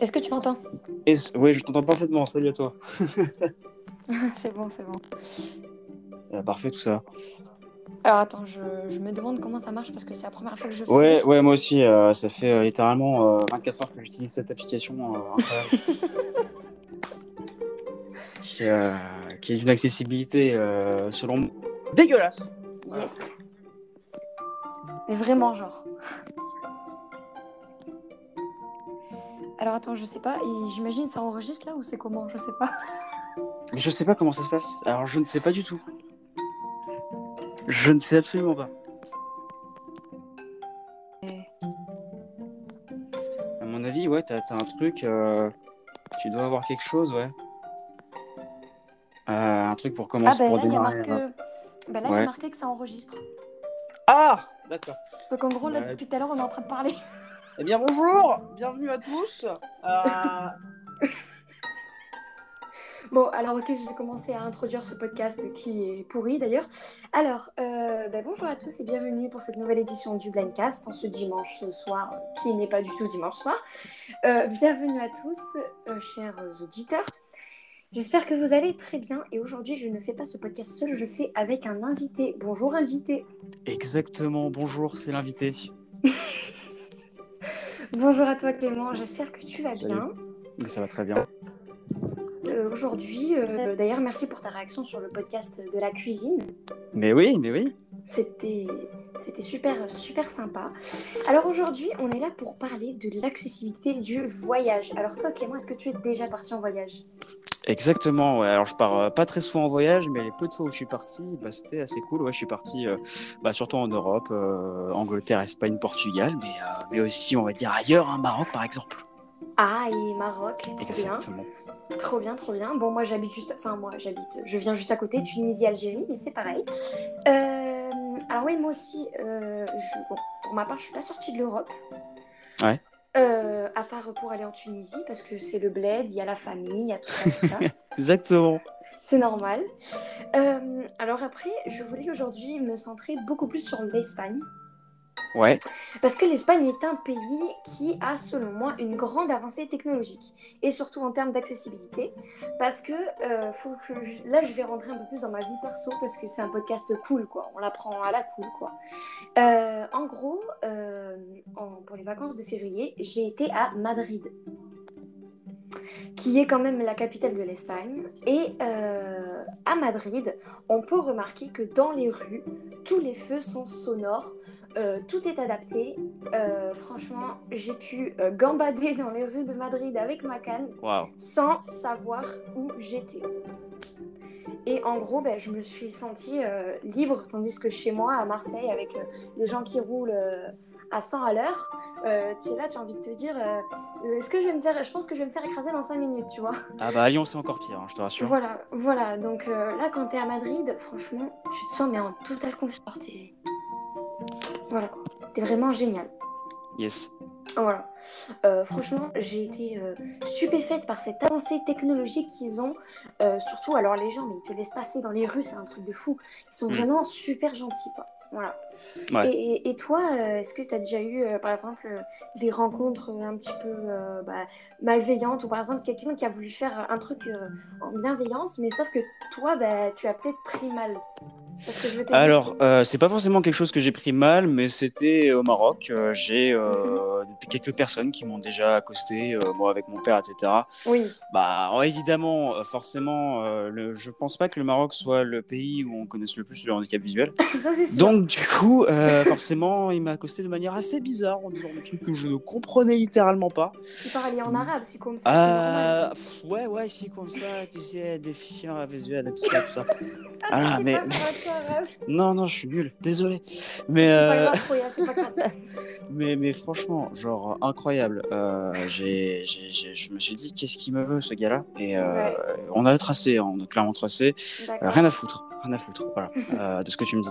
Est-ce que tu m'entends. Oui, je t'entends parfaitement. Salut à toi. C'est bon, c'est bon. Euh, parfait, tout ça. Alors attends, je, je me demande comment ça marche parce que c'est la première fois que je fais. Ouais, ouais, moi aussi. euh, ça fait euh, littéralement euh, 24 heures que j'utilise cette application qui, qui est d'une accessibilité, selon moi, dégueulasse. Voilà. Yes. Mais vraiment, genre. Alors attends, je sais pas, et j'imagine ça enregistre là ou c'est comment? Je sais pas. Mais je sais pas comment ça se passe. Alors, je ne sais pas du tout. Je ne sais absolument pas. À mon avis, ouais, t'as un truc. euh, tu dois avoir quelque chose, ouais. Euh, un truc pour Ah commencer, bah pour là, il y a marqué... Bah là, il y a marqué que ça enregistre. Ah D'accord. Donc en gros, là, Ouais. depuis tout à l'heure, on est en train de parler. Eh bien, bonjour Bienvenue à tous Euh, Bon, alors ok, je vais commencer à introduire ce podcast qui est pourri d'ailleurs. Alors, euh, bah, bonjour à tous et bienvenue pour cette nouvelle édition du Blindcast en ce dimanche soir, euh, qui n'est pas du tout dimanche soir. Euh, bienvenue à tous, euh, chers auditeurs. J'espère que vous allez très bien et aujourd'hui je ne fais pas ce podcast seul, je fais avec un invité. Bonjour invité. Exactement, bonjour, c'est l'invité. Bonjour à toi Clément, j'espère que tu vas Salut. bien. Ça va très bien. Euh, aujourd'hui, euh, d'ailleurs merci pour ta réaction sur le podcast de la cuisine. Mais oui, mais oui. C'était c'était super super sympa. Alors aujourd'hui, on est là pour parler de l'accessibilité du voyage. Alors toi Clément, est-ce que tu es déjà parti en voyage? Exactement, ouais. Alors, je pars euh, pas très souvent en voyage, mais les peu de fois où je suis parti, bah, c'était assez cool. Ouais, je suis parti euh, bah, surtout en Europe, euh, Angleterre, Espagne, Portugal, mais, euh, mais aussi, on va dire, ailleurs, hein, Maroc, par exemple. Ah, et Maroc, trop bien. Exactement. Trop bien, trop bien. Bon, moi j'habite juste enfin moi j'habite je viens juste à côté Tunisie Algérie, mais c'est pareil. Alors oui, moi aussi je- bon, pour ma part, je suis pas sortie de l'Europe. Ouais. Euh, à part pour aller en Tunisie parce que c'est le bled, il y a la famille, il y a tout ça, tout ça. Exactement. C'est normal. Euh, alors après, je voulais aujourd'hui me centrer beaucoup plus sur l'Espagne. Parce que l'Espagne est un pays qui a, selon moi, une grande avancée technologique. Et surtout en termes d'accessibilité. Parce que, euh, là, je vais rentrer un peu plus dans ma vie perso, parce que c'est un podcast cool, quoi. On l'apprend à la cool, quoi. Euh, en gros, euh, pour les vacances de février, j'ai été à Madrid qui est quand même la capitale de l'Espagne. Et euh, à Madrid, on peut remarquer que dans les rues, tous les feux sont sonores, euh, tout est adapté. Euh, franchement, j'ai pu gambader dans les rues de Madrid avec ma canne sans savoir où j'étais. Et en gros, ben, je me suis sentie libre, tandis que chez moi, à Marseille, avec les gens qui roulent à 100 à l'heure, euh, tu es là, tu as envie de te dire, euh, euh, est-ce que je vais me faire, je pense que je vais me faire écraser dans 5 minutes, tu vois. Ah bah, à Lyon, c'est encore pire, hein, je te rassure. Voilà, voilà. Donc euh, là, quand t'es à Madrid, franchement, tu te sens mais en totale confiance. T'es- Voilà quoi. T'es vraiment génial. Yes. Voilà. Euh, franchement, j'ai été euh, stupéfaite par cette avancée technologique qu'ils ont. Euh, surtout, alors les gens, mais ils te laissent passer dans les rues, c'est un truc de fou. Ils sont Mm. vraiment super gentils, quoi. Voilà. Ouais. Et, toi, euh, est-ce que tu as déjà eu, euh, par exemple, euh, des rencontres un petit peu euh, bah, malveillantes ou par exemple quelqu'un qui a voulu faire un truc euh, en bienveillance, mais sauf que toi, bah, tu as peut-être pris mal? Parce que je veux te dire- Alors, euh, c'est pas forcément quelque chose que j'ai pris mal, mais c'était au Maroc. J'ai euh, quelques personnes qui m'ont déjà accosté, euh, moi avec mon père, etc. Oui, Bah, évidemment, euh, forcément, euh, le, je pense pas que le Maroc soit le pays où on connaisse le plus le handicap visuel. ça c'est sûr. Donc, du coup, euh, forcément, il m'a accosté de manière assez bizarre en disant des trucs que je ne comprenais littéralement pas. Tu parles en arabe, c'est comme ça. Euh, pff, ouais, ouais, c'est comme ça, tu sais, déficient visuel et tout ça, tout ça. Ah, mais, pas non, non, je suis nul, désolé. Mais, C'est pas euh, grave, Troya, c'est pas grave. mais, mais franchement, genre, incroyable. Euh, j'ai, je me suis dit, qu'est-ce qu'il me veut, ce gars-là? Et euh, Ouais. on a tracé, hein, on a clairement tracé. Euh, rien à foutre, rien à foutre, voilà, euh, de ce que tu me dis.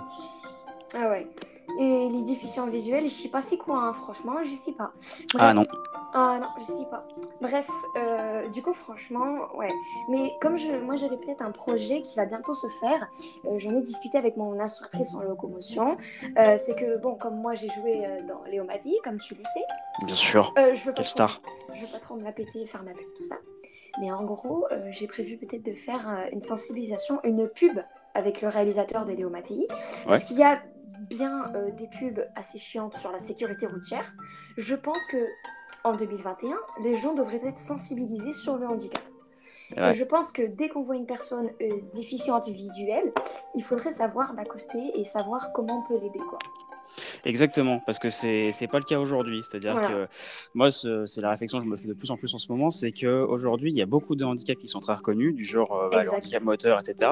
Ah ouais. Et les déficients visuels, je sais pas c'est quoi, hein, franchement, je sais pas. Ah non. Ah non, je sais pas. Bref, euh, du coup, franchement, ouais. Mais comme je, moi, j'avais peut-être un projet qui va bientôt se faire, euh, j'en ai discuté avec mon instructrice en locomotion. Euh, c'est que, bon, comme moi, j'ai joué dans Léo Madi, comme tu le sais. Bien sûr. Je veux pas Quelle trop- star. Je veux pas trop me la péter, faire ma pub, tout ça. Mais en gros, j'ai prévu peut-être de faire une sensibilisation, une pub avec le réalisateur de Léo Mattei. Parce qu'il y a bien euh, des pubs assez chiantes sur la sécurité routière. Je pense que en 2021, les gens devraient être sensibilisés sur le handicap. Ouais. Et je pense que dès qu'on voit une personne euh, déficiente visuelle, il faudrait savoir l'accoster et savoir comment on peut l'aider. quoi. Exactement, parce que c'est c'est pas le cas aujourd'hui. C'est-à-dire Voilà. que moi, ce- c'est la réflexion que je me fais de plus en plus en ce moment, c'est que aujourd'hui, il y a beaucoup de handicaps qui sont très reconnus, du genre euh, bah, le handicap moteur, etc.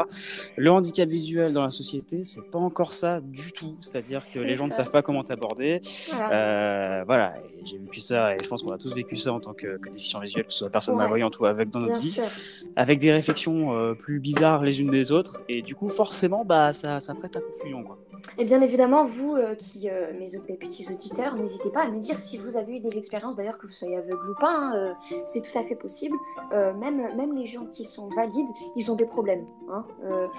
Le handicap visuel dans la société, c'est pas encore ça du tout. C'est-à-dire que les gens ne savent pas comment t'aborder. Voilà. Euh, voilà, j'ai vécu ça, et je pense qu'on a tous vécu ça en tant que, que déficient visuel, que ce soit personne Ouais. malvoyante ou avec dans notre Bien vie, sûr. avec des réflexions euh, plus bizarres les unes des autres, et du coup, forcément, bah, ça, ça prête à confusion, quoi. Et bien évidemment, vous euh, qui, euh, mes, mes petits auditeurs, n'hésitez pas à me dire si vous avez eu des expériences, d'ailleurs que vous soyez aveugle ou pas, hein, euh, c'est tout à fait possible. Même, même les gens qui sont valides, ils ont des problèmes. hein.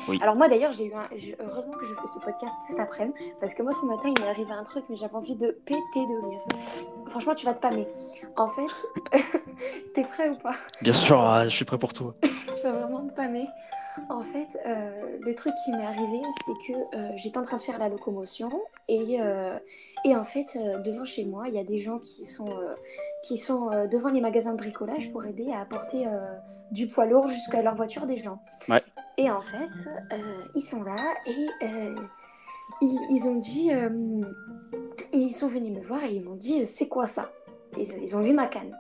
Oui. Alors moi d'ailleurs, j'ai eu un... heureusement que je fais ce podcast cet après-midi, parce que moi ce matin, il m'est arrivé un truc, mais j'avais envie de péter de rire. Franchement, tu vas te pâmer. En fait, t'es prêt ou pas? Bien sûr, ah, je suis prêt pour tout. tu vas vraiment te pâmer. En fait, euh, le truc qui m'est arrivé, c'est que euh, j'étais en train de faire la locomotion et, euh, et en fait, devant chez moi, il y a des gens qui sont, qui sont devant les magasins de bricolage pour aider à apporter du poids lourd jusqu'à leur voiture des gens. Ouais. Et en fait, ils sont là et ils, ils ont dit, ils sont venus me voir et ils m'ont dit, c'est quoi ça? Ils, ils ont vu ma canne.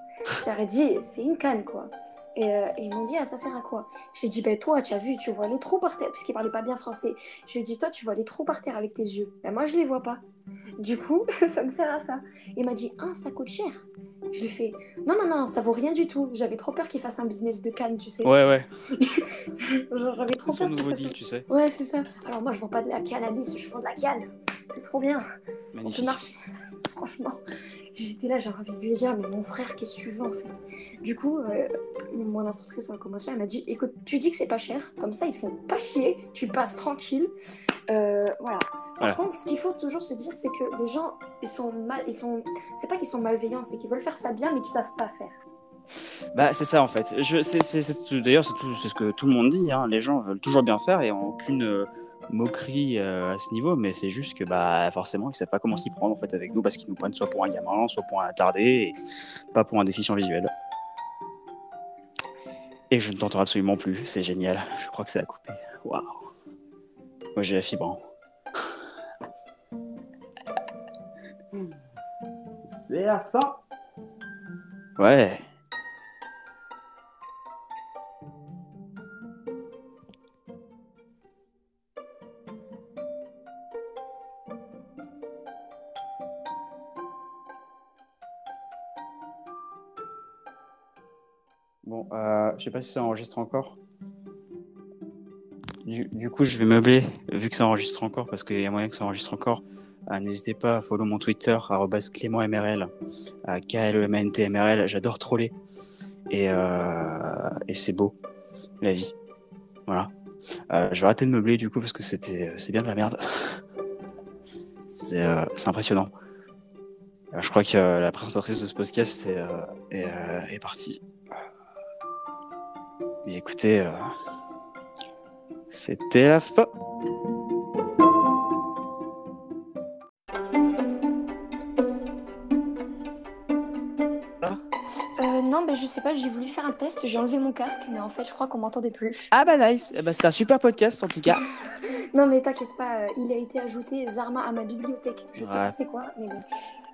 J'aurais dit, c'est une canne quoi. Et, euh, et ils m'ont dit, ah, ça sert à quoi? J'ai dit, ben toi, tu as vu, tu vois les trous par terre, parce qu'ils parlaient pas bien français. Je lui ai dit, toi, tu vois les trous par terre avec tes yeux. Ben moi, je les vois pas. Du coup, ça me sert à ça. Il m'a dit, ah, ça coûte cher. Je lui ai fait, non, non, non, ça vaut rien du tout. J'avais trop peur qu'il fasse un business de canne, tu sais. Ouais, ouais, J'avais trop c'est son peur nouveau deal, ça. tu sais. Ouais, c'est ça. Alors moi, je vends pas de la cannabis, je vends de la canne. C'est trop bien. On peut Magnifique. marcher. Franchement, j'étais là, j'ai envie de lui dire, mais mon frère, que tu veux en fait? Du coup, euh, mon instructrice en locomotion, elle m'a dit, écoute, tu dis que c'est pas cher, comme ça ils te font pas chier, tu passes tranquille. Euh, voilà. Par Voilà. contre, ce qu'il faut toujours se dire, c'est que les gens, ils sont mal, ils sont, c'est pas qu'ils sont malveillants, c'est qu'ils veulent faire ça bien, mais qu'ils savent pas faire. Bah, c'est ça en fait. Je, c'est, d'ailleurs, c'est ce que tout le monde dit. hein. Les gens veulent toujours bien faire et ont aucune euh, moquerie euh, à ce niveau, mais c'est juste que bah, forcément, ils savent pas comment s'y prendre en fait avec nous parce qu'ils nous prennent soit pour un gamin, soit pour un attardé, et pas pour un déficient visuel. Et je ne t'entends absolument plus. C'est génial. Je crois que c'est à couper. Waouh. Moi, j'ai la fibre. hein. C'est la fin. Ouais. Bon, euh, je sais pas si ça enregistre encore. Du, coup, je vais meubler, vu que ça enregistre encore, parce qu'il y a moyen que ça enregistre encore. Euh, N'hésitez pas à follow mon Twitter, clémentmrl, à KLEMNTMRL. J'adore troller. Et, euh, et c'est beau, la vie. Voilà. Euh, je vais arrêter de meubler, du coup, parce que c'était, c'est bien de la merde. c'est euh, impressionnant. Euh, je crois que euh, la présentatrice de ce podcast est, euh, euh, est partie. Écoutez, euh, c'était la fin. Euh, non, mais je sais pas, j'ai voulu faire un test, j'ai enlevé mon casque, mais en fait, je crois qu'on m'entendait plus. Ah bah nice, Eh bah, c'était un super podcast en tout cas. Non, mais t'inquiète pas, euh, il a été ajouté Zarma à ma bibliothèque. Je sais Ouais. pas c'est quoi, mais bon.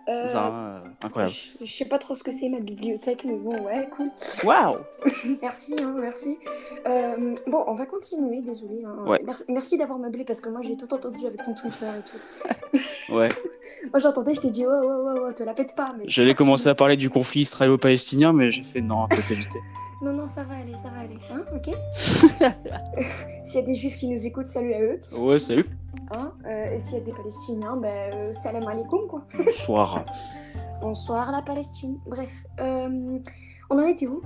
Euh, incroyable. Je, je sais pas trop ce que c'est ma bibliothèque, mais bon, ouais, cool. Waouh Merci, hein, merci. Euh, bon, on va continuer, désolé. hein. Ouais. Merci, merci d'avoir meublé parce que moi j'ai tout entendu avec ton Twitter et tout. Ouais, Moi j'entendais, je t'ai dit, oh, oh, oh, oh, te la pète pas. Mais j'allais commencer à parler du conflit israélo-palestinien, mais j'ai fait non, peut-être éviter. Non, non, ça va aller, ça va aller. Hein, ok S'il y a des juifs qui nous écoutent, salut à eux. Ouais, salut. Hein euh, et s'il y a des Palestiniens, ben, euh, salam alaikum, quoi. Bonsoir. Bonsoir la Palestine. Bref, euh, on en était où?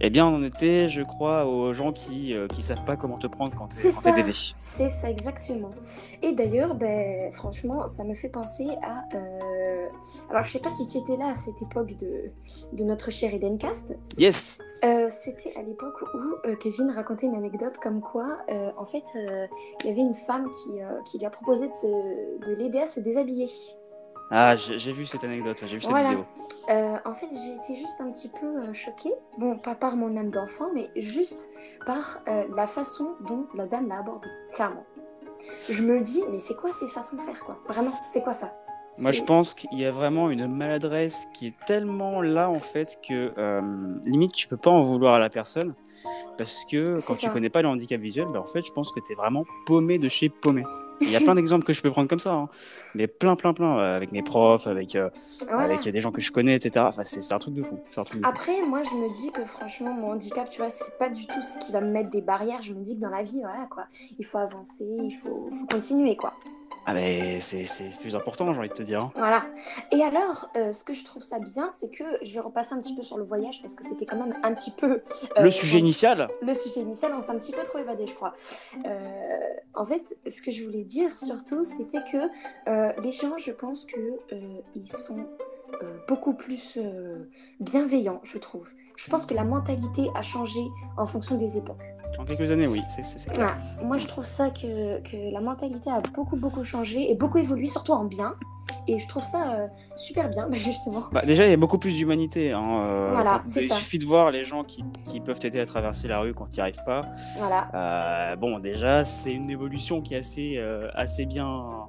Eh bien, on en était, je crois, aux gens qui qui savent pas comment te prendre quand t'es C'est quand t'es c'est ça exactement. Et d'ailleurs, ben, franchement, ça me fait penser à... euh, Alors, je sais pas si tu étais là à cette époque de, de notre cher Edencast. Yes. Euh, C'était à l'époque où euh, Kevin racontait une anecdote comme quoi, euh, en fait, il y avait une femme qui, qui lui a proposé de, de l'aider à se déshabiller. Ah, j'ai vu cette anecdote, j'ai vu cette Voilà. vidéo. Euh, en fait, j'ai été juste un petit peu choquée. Bon, pas par mon âme d'enfant, mais juste par euh, la façon dont la dame l'a abordée, clairement. Je me dis, mais c'est quoi ces façons de faire, quoi? Vraiment, c'est quoi ça? Moi, je pense qu'il y a vraiment une maladresse qui est tellement là, en fait, que euh, limite, tu peux pas en vouloir à la personne. Parce que quand tu ça. connais pas le handicap visuel, bah, en fait, je pense que tu es vraiment paumé de chez paumé. Il y a plein d'exemples que je peux prendre comme ça, hein. mais plein, plein, plein, euh, avec mes profs, avec, euh, Voilà. avec des gens que je connais, etc. Enfin, c'est c'est un truc de fou. C'est un truc de fou. Après, moi, je me dis que franchement, mon handicap, tu vois, c'est pas du tout ce qui va me mettre des barrières. Je me dis que dans la vie, voilà, quoi, il faut avancer, il faut, faut continuer, quoi. Ah, mais c'est plus important, j'ai envie de te dire. hein. Voilà. Et alors, euh, ce que je trouve ça bien, c'est que je vais repasser un petit peu sur le voyage parce que c'était quand même un petit peu. euh, Le sujet initial le sujet initial, on s'est un petit peu trop évadé, je crois. Euh, en fait, ce que je voulais dire surtout, c'était que les gens, je pense euh, ils sont euh, beaucoup plus euh, bienveillants, je trouve. Je pense que la mentalité a changé en fonction des époques. En quelques années, oui, c'est- clair. Moi, je trouve ça que, que la mentalité a beaucoup, beaucoup changé et beaucoup évolué, surtout en bien. Et je trouve ça euh, super bien, bah, justement. Bah, déjà, il y a beaucoup plus d'humanité. hein, euh, Voilà, c'est il ça. suffit de voir les gens qui, qui peuvent t'aider à traverser la rue quand tu n'y arrives pas. Voilà. Euh, bon, déjà, c'est une évolution qui est assez, assez bien,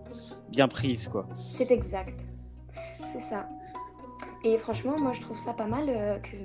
bien prise, quoi. C'est exact. C'est ça. Et franchement, moi, je trouve ça pas mal euh, que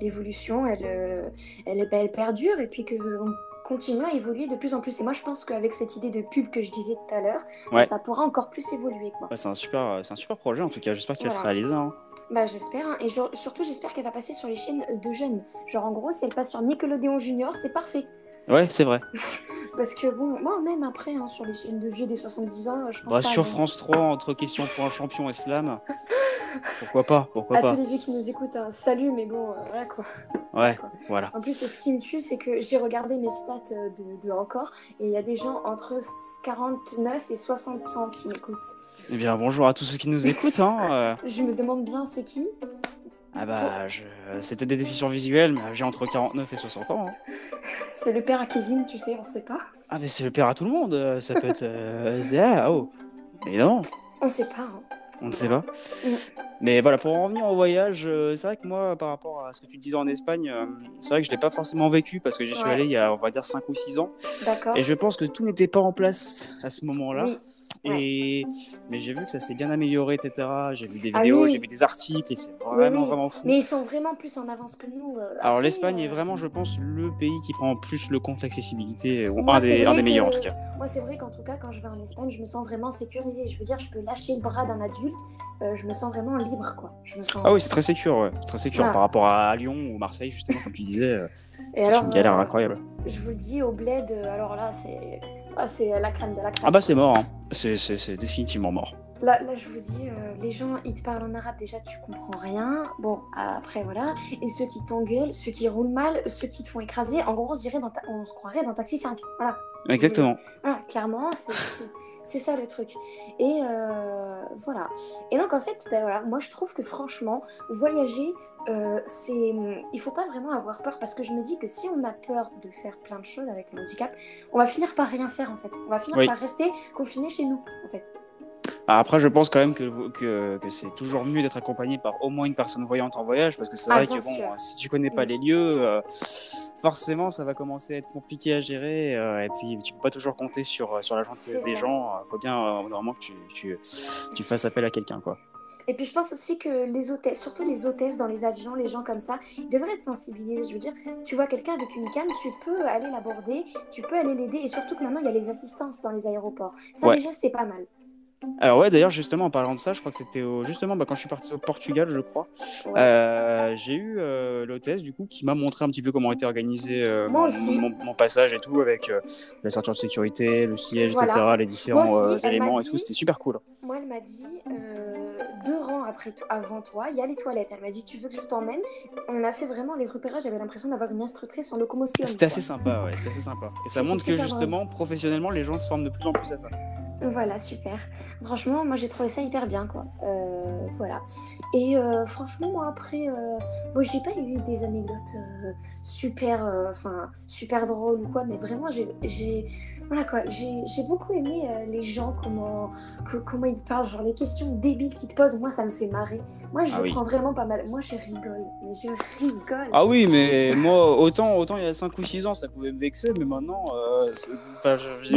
l'évolution, elle, euh, elle, ben, elle perdure et puis qu'on continue à évoluer de plus en plus. Et moi, je pense qu'avec cette idée de pub que je disais tout à l'heure, ça pourra encore plus évoluer. Ouais, c'est un super, c'est un super projet en tout cas. J'espère qu'il va se Voilà. réaliser. hein. Bah, j'espère. hein. Et surtout, j'espère qu'elle va passer sur les chaînes de jeunes. Genre, en gros, si elle passe sur Nickelodeon Junior, c'est parfait. Ouais, c'est vrai. Parce que bon, moi, même après, hein, sur les chaînes de vieux des 70 ans, je pense Bah, pas. sur. France 3, entre questions pour un champion et slam, pourquoi pas Pourquoi À pas tous les vieux qui nous écoutent, hein, salut, mais bon, euh, voilà quoi. Ouais, voilà. En plus, ce qui me tue, c'est que j'ai regardé mes stats euh, de, de encore, et il y a des gens entre 49 et 60 ans qui m'écoutent. Eh bien, bonjour à tous ceux qui nous écoutent. Hein. euh, Je me demande bien c'est qui? Ah bah, je... c'était des déficients visuels, mais j'ai entre 49 et 60 ans. hein. C'est le père à Kevin, tu sais, on sait pas. Ah, mais c'est le père à tout le monde. Ça peut être. Euh... Zéa, oh. Mais non. On sait pas. hein. On ne sait pas. Mais voilà, pour en revenir au voyage, euh, c'est vrai que moi, par rapport à ce que tu disais en Espagne, euh, c'est vrai que je l'ai pas forcément vécu parce que j'y suis Ouais. allé il y a, on va dire, 5 ou 6 ans. D'accord. Et je pense que tout n'était pas en place à ce moment-là. Oui. Et... Mais j'ai vu que ça s'est bien amélioré, etc. J'ai vu des Ah vidéos, oui. j'ai vu des articles et c'est vraiment, oui. vraiment fou. Mais ils sont vraiment plus en avance que nous. euh, Alors l'Espagne est euh, vraiment, je pense, le pays qui prend plus le compte l'accessibilité, ou un des, un meilleurs en tout cas. Moi, c'est vrai qu'en tout cas, quand je vais en Espagne, je me sens vraiment sécurisée. Je veux dire, je peux lâcher le bras d'un adulte. euh, je me sens vraiment libre, quoi. Je me sens. Ah oui, c'est très sécure, ouais. C'est très sécure Voilà. par rapport à Lyon ou Marseille, justement, comme tu disais. Et c'est une galère incroyable. Je vous le dis, au bled, alors là, c'est ah, c'est la crème de la crème. Ah bah c'est mort, hein. c'est définitivement mort. Là, là, je vous dis, euh, les gens, ils te parlent en arabe, déjà, tu comprends rien. Bon, après, voilà. Et ceux qui t'engueulent, ceux qui roulent mal, ceux qui te font écraser, en gros, on se, dirait dans ta- on se croirait dans Taxi 5. Voilà. Exactement. Voilà, clairement, c'est ça le truc. Et euh, voilà. Et donc, en fait, ben voilà, moi, je trouve que franchement, voyager, euh, c'est. Il faut pas vraiment avoir peur parce que je me dis que si on a peur de faire plein de choses avec le handicap, on va finir par rien faire en fait. On va finir Oui. par rester confiné chez nous en fait. Ah, Après, je pense quand même que, que, que c'est toujours mieux d'être accompagné par au moins une personne voyante en voyage, parce que c'est Ah, vrai que bon, si tu connais pas Mm. les lieux, euh, forcément, ça va commencer à être compliqué à gérer, euh, et puis tu peux pas toujours compter sur, sur la gentillesse des ça. gens. Il faut bien euh, normalement que tu, tu, tu fasses appel à quelqu'un, quoi. Et puis je pense aussi que les hôtesses, surtout les hôtesses dans les avions, les gens comme ça, ils devraient être sensibilisés. Je veux dire, tu vois quelqu'un avec une canne, tu peux aller l'aborder, tu peux aller l'aider, et surtout que maintenant il y a les assistances dans les aéroports. Ça Ouais. déjà c'est pas mal. Alors ouais, d'ailleurs justement en parlant de ça, je crois que c'était au- justement bah, quand je suis parti au Portugal, je crois. Ouais. Euh, j'ai eu euh, l'hôtesse du coup qui m'a montré un petit peu comment était organisé euh, mon, aussi. mon- mon passage et tout avec euh, la ceinture de sécurité, le siège, Voilà. etc., les différents aussi, éléments et tout. C'était super cool. Moi, elle m'a dit deux rangs après avant toi, il y a les toilettes. Elle m'a dit tu veux que je t'emmène? On a fait vraiment les repérages. J'avais l'impression d'avoir une instructrice en locomotion. C'était assez sympa, ouais, c'était assez sympa. Et ça montre que justement, professionnellement, les gens se forment de plus en plus à ça. Voilà, super. Franchement, moi j'ai trouvé ça hyper bien, quoi. Euh, voilà. Et euh, franchement, moi après, euh, moi j'ai pas eu des anecdotes euh, super, euh, enfin super drôles ou quoi, mais vraiment j'ai, voilà quoi, j'ai, beaucoup aimé euh, les gens comment, que- comment ils te parlent, genre les questions débiles qu'ils te posent. Moi, ça me fait marrer. Moi, je Ah oui. prends vraiment pas mal. Moi, je rigole, mais je rigole. Ah oui, mais moi, autant, autant il y a 5 ou 6 ans, ça pouvait me vexer, mais maintenant, euh, c'est enfin, juste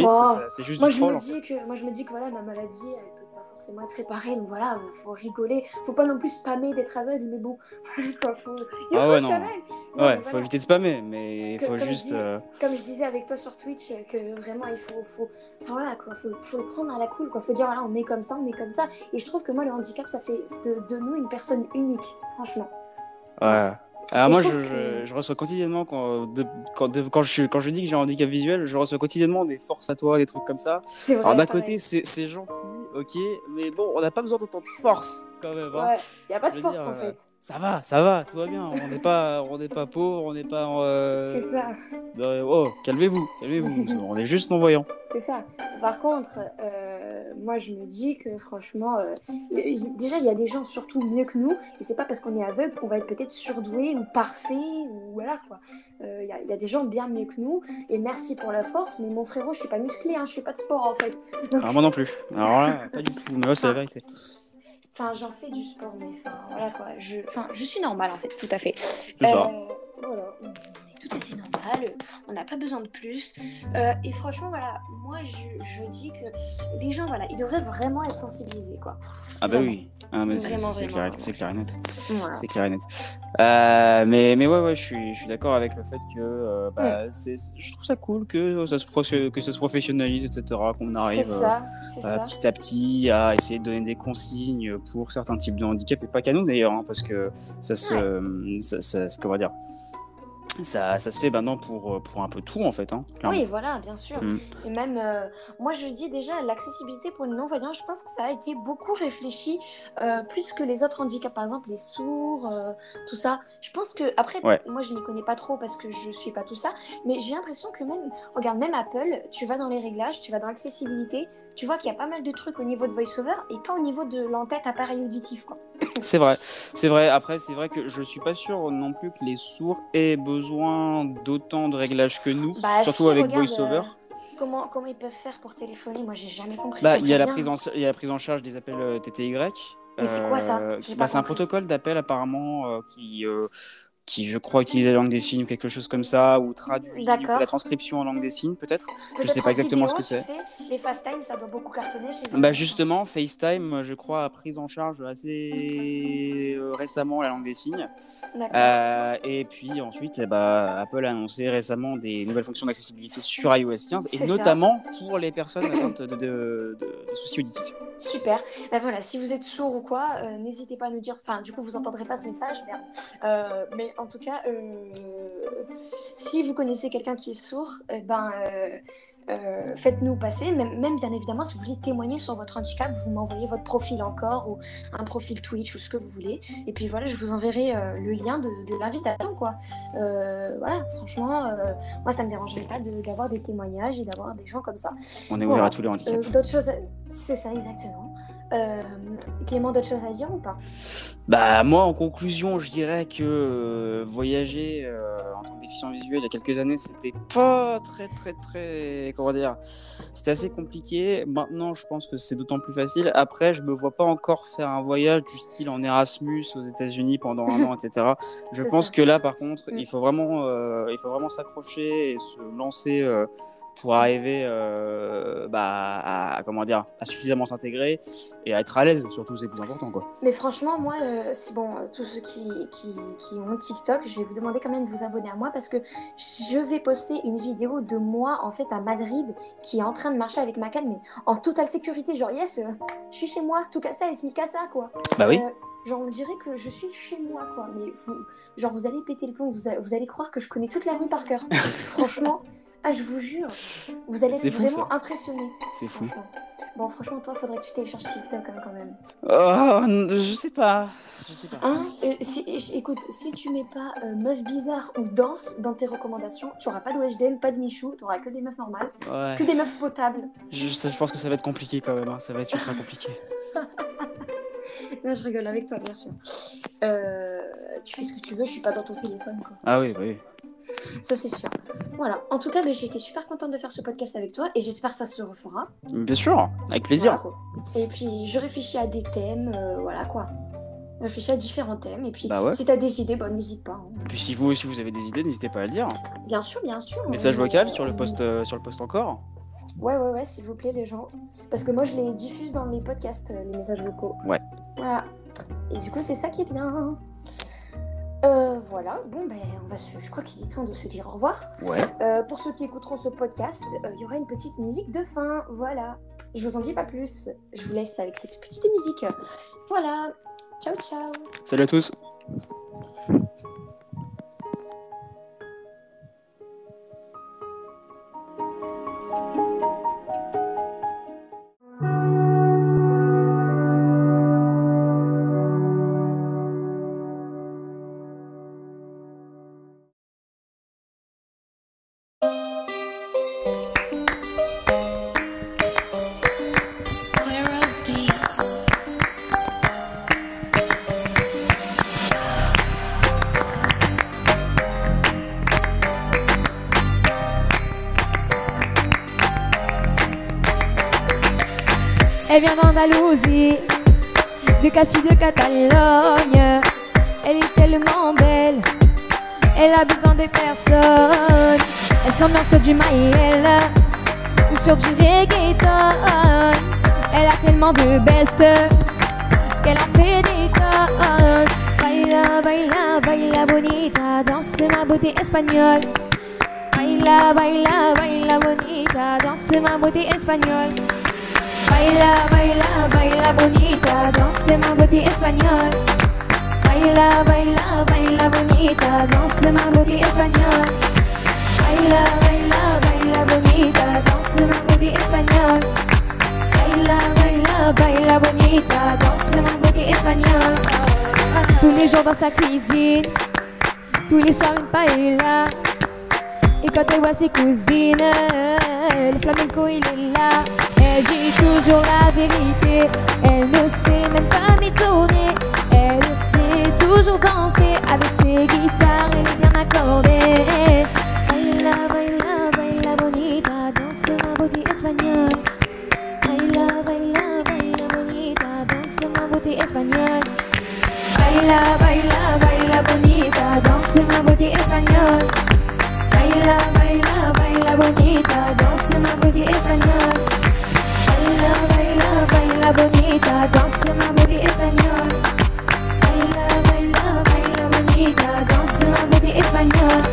Moi du je, me troll. en fait. dis que, moi, je me dis que voilà, ma maladie, elle forcément être réparée, donc voilà, faut rigoler. Faut pas non plus spammer d'être aveugle, mais bon, quoi, faut. Yo, Ah ouais, non. Ouais, faut éviter de spammer, mais il faut comme je juste. dis- euh, Comme je disais avec toi sur Twitch, euh, que vraiment il faut. faut... Enfin voilà quoi, faut, faut le prendre à la cool, quoi. Faut dire voilà, on est comme ça, on est comme ça. Et je trouve que moi, le handicap, ça fait de, de nous une personne unique, franchement. Ouais. Alors Et moi, je je, trouve que- je- je reçois quotidiennement, quand, de- quand, de- quand, je, quand je dis que j'ai un handicap visuel, je reçois quotidiennement des forces à toi, des trucs comme ça. Vrai. Alors d'un côté, c'est gentil, ok, mais bon, on n'a pas besoin d'autant de force quand même. hein. Ouais, y a pas de force dire, en euh, fait. Ça va, ça va, tout va bien. On n'est pas, on n'est pas pauvre, on n'est pas. euh, C'est ça. euh, oh, calmez-vous, calmez-vous. on est juste non voyant. C'est ça. Par contre, euh, moi je me dis que franchement, déjà il y a des gens surtout mieux que nous, et c'est pas parce qu'on est aveugle qu'on va être peut-être surdoué ou parfait, ou voilà quoi. Euh, Il y, a- il y a des gens bien mieux que nous, et merci pour la force, mais mon frérot, je suis pas musclé, hein, je fais pas de sport en fait. Donc, Alors moi non plus. Alors là, pas du tout. Mais c'est la vérité. Enfin, j'en fais du sport, mais enfin voilà quoi. Je, enfin, je suis normale en fait, tout à fait. Euh, voilà, tout à fait normal, on n'a pas besoin de plus. Euh, et franchement, voilà, moi je, je dis que les gens, voilà, ils devraient vraiment être sensibilisés, quoi. Ah bah vraiment. oui. Ah, mais c'est Vraiment, c'est vraiment, clair, vraiment. c'est clair et net. Voilà. C'est clair et net. Euh, mais, mais ouais, ouais, je suis, je suis d'accord avec le fait que euh, bah, c'est, je trouve ça cool que ça se, pro- que ça se professionnalise, etc. Qu'on arrive ça, petit à petit à essayer de donner des consignes pour certains types de handicap et pas qu'à nous d'ailleurs, hein, parce que ça se, ça, ça- ça- comment dire, ça, ça se fait maintenant pour, pour un peu tout en fait. Hein. Oui, voilà, bien sûr. Mm. Et même, euh, moi je dis déjà, l'accessibilité pour les non-voyants, je pense que ça a été beaucoup réfléchi, euh, plus que les autres handicaps, par exemple les sourds, euh, tout ça. Je pense que, après, Ouais. moi je n'y connais pas trop parce que je suis pas tout ça, mais j'ai l'impression que même, regarde, même Apple, tu vas dans les réglages, tu vas dans l'accessibilité, tu vois qu'il y a pas mal de trucs au niveau de VoiceOver et pas au niveau de l'entête appareil auditif, quoi. C'est vrai, c'est vrai. Après, c'est vrai que je suis pas sûr non plus que les sourds aient besoin d'autant de réglages que nous, Bah, surtout si, avec regarde, VoiceOver. euh, comment, comment ils peuvent faire pour téléphoner? Moi j'ai jamais compris. Bah, il y a la prise en, il y a la prise en charge des appels euh, TTY. Mais c'est quoi ça? Euh, bah, C'est un protocole d'appel apparemment euh, qui, qui, je crois, utilise la langue des signes ou quelque chose comme ça, ou traduit, la transcription en langue des signes peut-être. Je Peut-être sais pas en exactement ce que c'est. tu sais, les FaceTime, ça doit beaucoup cartonner chez Bah justement, FaceTime, je crois, a pris en charge assez euh, récemment la langue des signes. Euh, et puis ensuite, eh bah, Apple a annoncé récemment des nouvelles fonctions d'accessibilité sur iOS 15, et ça. notamment pour les personnes atteintes de, de- de- de soucis auditifs. Super. Bah voilà, si vous êtes sourd ou quoi, euh, n'hésitez pas à nous dire. Enfin, du coup, vous entendrez pas ce message, merde. Euh, mais en tout cas, euh, si vous connaissez quelqu'un qui est sourd, eh ben, euh, euh, faites-nous passer. Même, même bien évidemment, si vous voulez témoigner sur votre handicap, vous m'envoyez votre profil encore ou un profil Twitch ou ce que vous voulez. Et puis voilà, je vous enverrai euh, le lien de, de l'invitation, quoi. Euh, voilà, franchement, moi, ça me dérangerait pas de- d'avoir des témoignages et d'avoir des gens comme ça. On est Voilà. ouvert à tous les handicaps. D'autres choses, c'est ça exactement. Euh, Clément, d'autres choses à dire ou pas? Bah moi en conclusion je dirais que euh, voyager euh, en tant que déficient visuel il y a quelques années c'était pas très très très comment dire c'était assez compliqué maintenant je pense que c'est d'autant plus facile après je me vois pas encore faire un voyage du style en Erasmus aux États-Unis pendant un an etc je pense ça. que là par contre Mm. il faut vraiment il faut vraiment s'accrocher et se lancer pour arriver euh, bah, à, comment dire, à suffisamment s'intégrer et à être à l'aise, surtout, c'est plus important. Quoi. Mais franchement, moi, euh, c'est bon, euh, tous ceux qui, qui, qui, ont TikTok, je vais vous demander quand même de vous abonner à moi parce que je vais poster une vidéo de moi, en fait, à Madrid, qui est en train de marcher avec ma canne, mais en totale sécurité. Genre, yes, je suis chez moi, tout ça, et ça, quoi. Bah oui. Genre, on dirait que je suis chez moi, quoi. Mais vous, genre, vous allez péter le plomb, vous, vous allez croire que je connais toute la rue par cœur. Franchement, ah, je vous jure, vous allez être vraiment impressionné. C'est fou. Bon, franchement, toi, faudrait que tu télécharges TikTok hein, quand même. Oh, je sais pas. Je sais pas. Hein euh, si, écoute, si tu mets pas euh, meuf bizarre ou danse dans tes recommandations, tu auras pas de Weshden, pas de Michou, tu auras que des meufs normales, que des meufs potables. Je, je, pense que ça va être compliqué quand même, hein. ça va être ultra compliqué. non, je rigole avec toi, bien sûr. Euh, tu fais ce que tu veux, je suis pas dans ton téléphone. Quoi. Ah oui, oui. Ça, c'est sûr. Voilà. En tout cas, j'ai été super contente de faire ce podcast avec toi et j'espère que ça se refera. Bien sûr, avec plaisir. et puis, je réfléchis à des thèmes, euh, voilà quoi. Je réfléchis à différents thèmes et puis bah si t'as des idées, bah, n'hésite pas. Hein. Et puis si vous aussi vous avez des idées, n'hésitez pas à le dire. Bien sûr, bien sûr. Message vocal sur le post, euh, sur le post encore. Ouais, ouais, ouais, s'il vous plaît, les gens. Parce que moi, je les diffuse dans les podcasts, les messages vocaux. Ouais. Voilà. Et du coup, c'est ça qui est bien. Euh, voilà, bon ben on va je crois qu'il est temps de se dire au revoir. Ouais. Euh, pour ceux qui écouteront ce podcast, euh, il y aura une petite musique de fin, voilà. Je vous en dis pas plus, je vous laisse avec cette petite musique. Voilà, ciao ciao. Salut à tous. D'Andalousie, de Cassis de Catalogne. Elle est tellement belle, elle a besoin de personne. Elle s'ambiance sur du maïel ou sur du reggaeton. Elle a tellement de best qu'elle en fait des tonnes. Baila, baila, baila bonita, danse ma beauté espagnole. Baila, baila, baila bonita, danse ma beauté espagnole. Baila, baila, baila bonita, danse ma beauté espagnole. Baila, baila, baila bonita, danse ma beauté espagnole. Baila, baila, baila bonita, danse ma beauté espagnole. Baila, baila, baila bonita, danse ma beauté espagnole. Tous les jours dans sa cuisine, tous les soirs une paella. Et quand elle voit ses cousines, le flamenco il est là. Elle dit toujours la vérité, elle ne sait même pas m'étonner. Elle sait toujours danser avec ses guitares, elle est bien accordée. Baila, baila, baila bonita, danse ma beauté espagnole. Baila, baila, baila bonita, danse ma beauté espagnole. Baila, baila, baila bonita, danse ma beauté espagnole. Baila, baila, baila bonita, danse ma beauté espagnole. Baila, bonita, danse ma beauté espagnole. Baila, baila, baila bonita, danse ma beauté espagnole.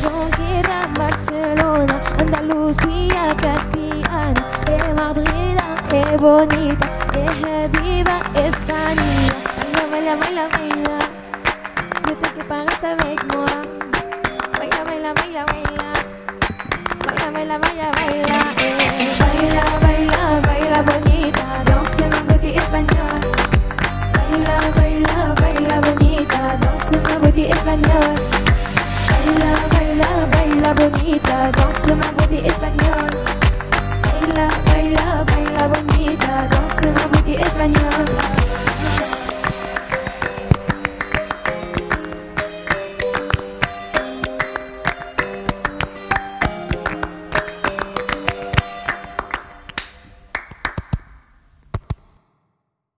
Jonquera, Barcelona, Andalucía, Castellana, de Madrid, que bonita, que viva España. Baila, baila, baila, baila, yo te que pagas avec moi. Baila, baila, baila, baila. Eh. baila, baila, baila, bonita, danse ma beauty espagnol. Baila, baila, baila bonita, danse ma beauty espagnol. Baila, baila, baila bonita, danse ma beauty espagnol. Baila, baila, baila bonita, danse ma beauty espagnol.